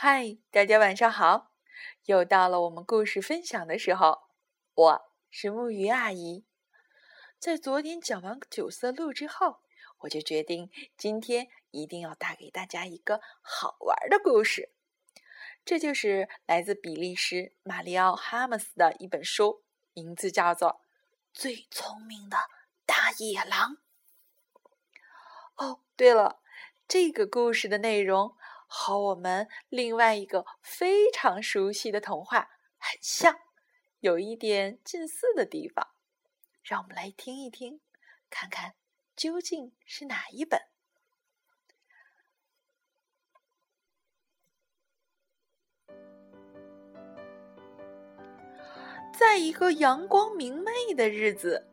嗨，大家晚上好！又到了我们故事分享的时候，我是木鱼阿姨。在昨天讲完九色鹿之后，我就决定今天一定要带给大家一个好玩的故事。这就是来自比利时马里奥·哈姆斯的一本书，名字叫做《最聪明的大野狼》。哦，对了，这个故事的内容和我们另外一个非常熟悉的童话很像，有一点近似的地方。让我们来听一听，看看究竟是哪一本。在一个阳光明媚的日子。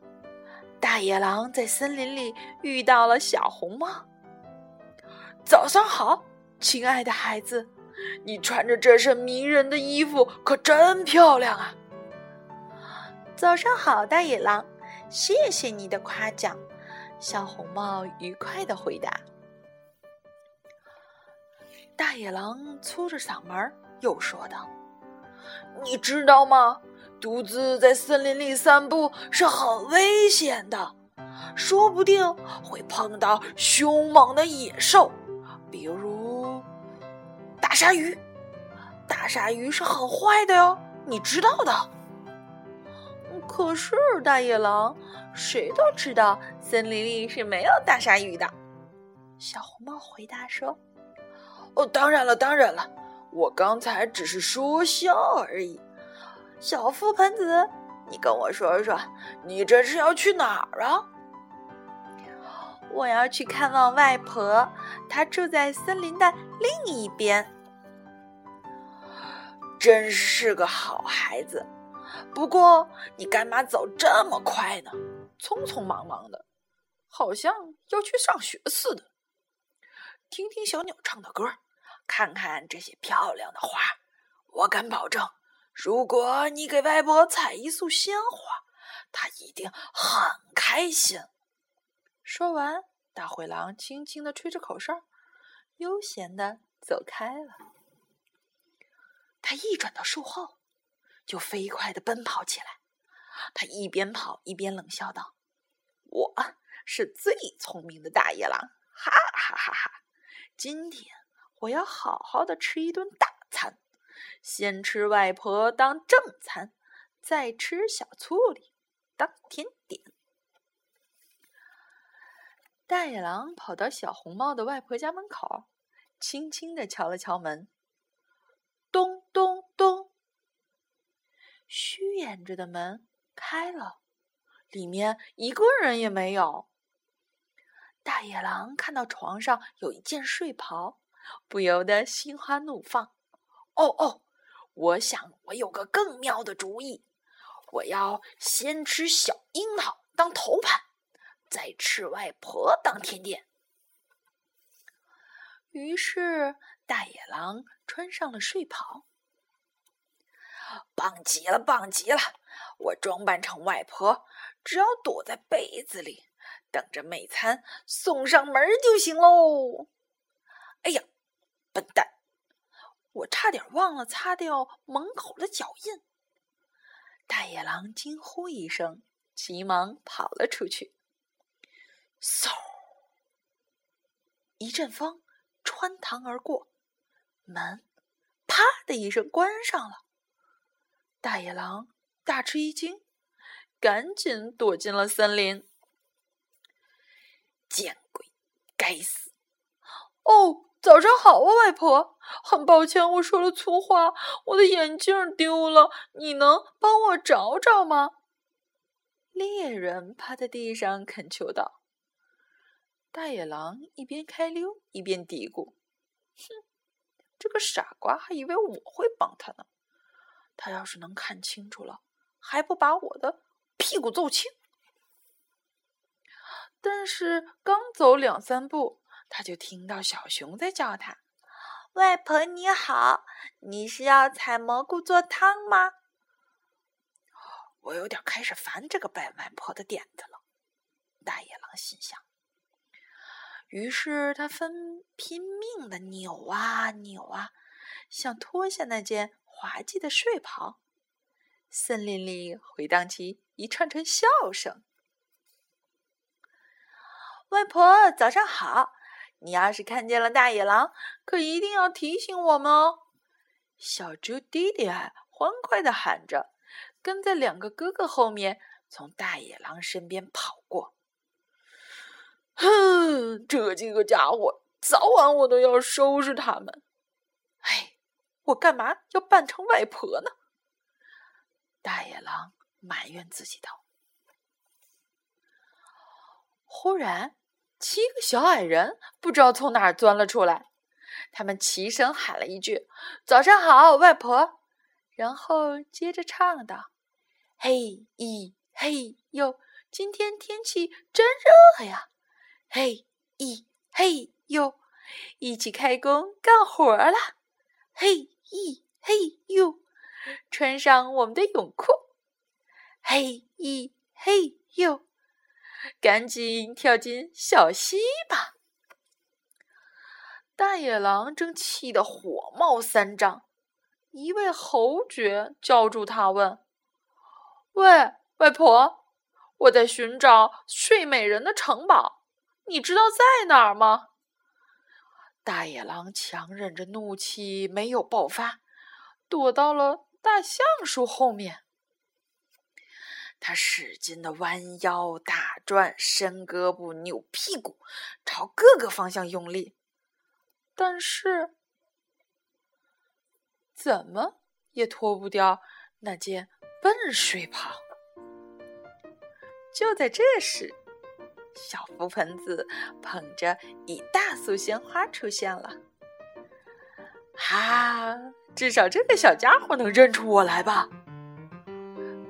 大野狼在森林里遇到了小红帽。早上好，亲爱的孩子，你穿着这身迷人的衣服可真漂亮啊！早上好，大野狼，谢谢你的夸奖。小红帽愉快的回答。大野狼粗着嗓门又说道：“你知道吗？”独自在森林里散步是很危险的，说不定会碰到凶猛的野兽，比如大鲨鱼。大鲨鱼是很坏的哟，你知道的。可是大野狼，谁都知道森林里是没有大鲨鱼的。小红帽回答说：“哦，当然了，当然了，我刚才只是说笑而已。”小覆盆子，你跟我说说，你这是要去哪儿啊？我要去看望外婆，她住在森林的另一边。真是个好孩子，不过你干嘛走这么快呢？匆匆忙忙的，好像要去上学似的。听听小鸟唱的歌，看看这些漂亮的花，我敢保证。如果你给外婆采一束鲜花，她一定很开心。说完，大灰狼轻轻的吹着口哨，悠闲的走开了。他一转到树后，就飞快的奔跑起来。他一边跑一边冷笑道：“我是最聪明的大野狼，哈哈哈哈！今天我要好好的吃一顿大餐。”先吃外婆当正餐，再吃小醋栗当甜点。大野狼跑到小红帽的外婆家门口，轻轻的敲了敲门。掩着的门开了，里面一个人也没有。大野狼看到床上有一件睡袍，不由得心花怒放。哦哦！我想，我有个更妙的主意。我要先吃小樱桃当头盘，再吃外婆当甜点。于是，大野狼穿上了睡袍。棒极了，棒极了！我装扮成外婆，只要躲在被子里，等着美餐送上门就行喽。哎呀，笨蛋！我差点忘了擦掉门口的脚印。大野狼惊呼一声，急忙跑了出去。嗖！一阵风穿堂而过，门啪的一声关上了。大野狼大吃一惊，赶紧躲进了森林。见鬼！该死！哦。早上好啊，外婆。很抱歉，我说了粗话。我的眼镜丢了，你能帮我找找吗？猎人趴在地上恳求道。大野狼一边开溜一边嘀咕：“哼，这个傻瓜还以为我会帮他呢。他要是能看清楚了，还不把我的屁股揍青？”但是刚走两三步。他就听到小熊在叫他：“外婆你好，你是要采蘑菇做汤吗？”我有点开始烦这个拜外婆的点子了，大野狼心想。于是他分拼命的扭啊扭啊，想脱下那件滑稽的睡袍。森林里回荡起一串串笑声。外婆，早上好！你要是看见了大野狼，可一定要提醒我们哦。小猪弟弟欢快的喊着，跟在两个哥哥后面，从大野狼身边跑过。哼，这几个家伙，早晚我都要收拾他们。我干嘛要扮成外婆呢？大野狼埋怨自己道。忽然，七个小矮人不知道从哪儿钻了出来，他们齐声喊了一句：“早上好，外婆。”然后接着唱道：“嘿咦嘿哟，今天天气真热呀！嘿咦嘿哟，一起开工干活了！嘿咦嘿哟，穿上我们的泳裤！嘿咦嘿哟。”赶紧跳进小溪吧！大野狼正气得火冒三丈，一位侯爵叫住他问：“喂，外婆，我在寻找睡美人的城堡，你知道在哪儿吗？”大野狼强忍着怒气没有爆发，躲到了大橡树后面。他使劲的弯腰打转，伸胳膊扭屁股，朝各个方向用力，但是怎么也脱不掉那件笨睡袍。就在这时，小福盆子捧着一大束鲜花出现了。哈，至少这个小家伙能认出我来吧？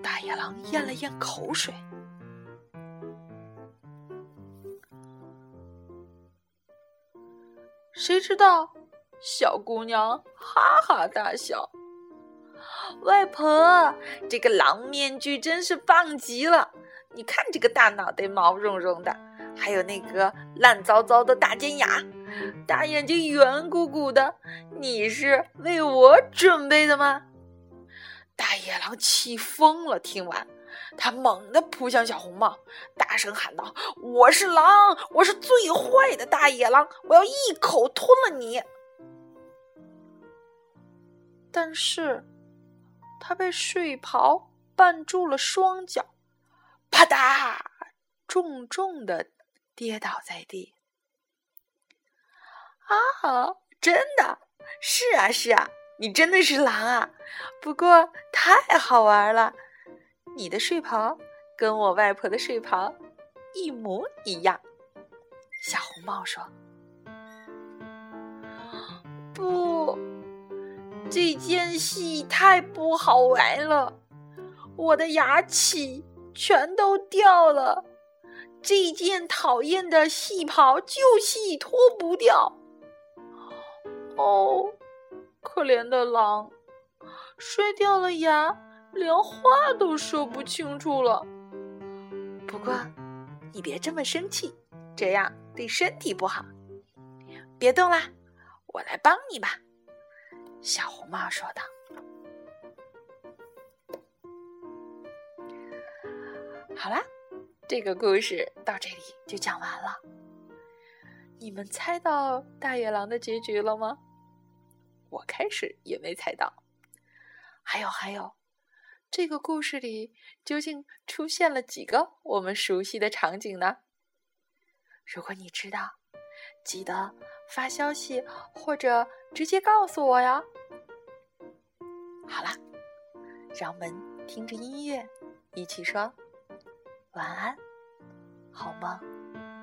大野狼咽了咽口水，谁知道小姑娘哈哈大笑。外婆，这个狼面具真是棒极了！你看这个大脑袋毛茸茸的，还有那个烂糟糟的大尖牙，大眼睛圆鼓鼓的，你是为我准备的吗？大野狼气疯了，听完，他猛地扑向小红帽，大声喊道：“我是狼，我是最坏的大野狼，我要一口吞了你！”但是，他被睡袍绊住了双脚，重重的跌倒在地。啊，真的是啊，是啊。你真的是狼啊！不过太好玩了，你的睡袍跟我外婆的睡袍一模一样。小红帽说：“不，这件戏太不好玩了，我的牙齿全都掉了，这件讨厌的戏袍就是脱不掉。”哦。可怜的狼，摔掉了牙，连话都说不清楚了。不过，你别这么生气，这样对身体不好。别动啦，我来帮你吧。”小红帽说道。好啦，这个故事到这里就讲完了。你们猜到大野狼的结局了吗？我开始也没猜到，还有还有，这个故事里究竟出现了几个我们熟悉的场景呢？如果你知道，记得发消息或者直接告诉我呀。好了，让我们听着音乐，一起说晚安好梦。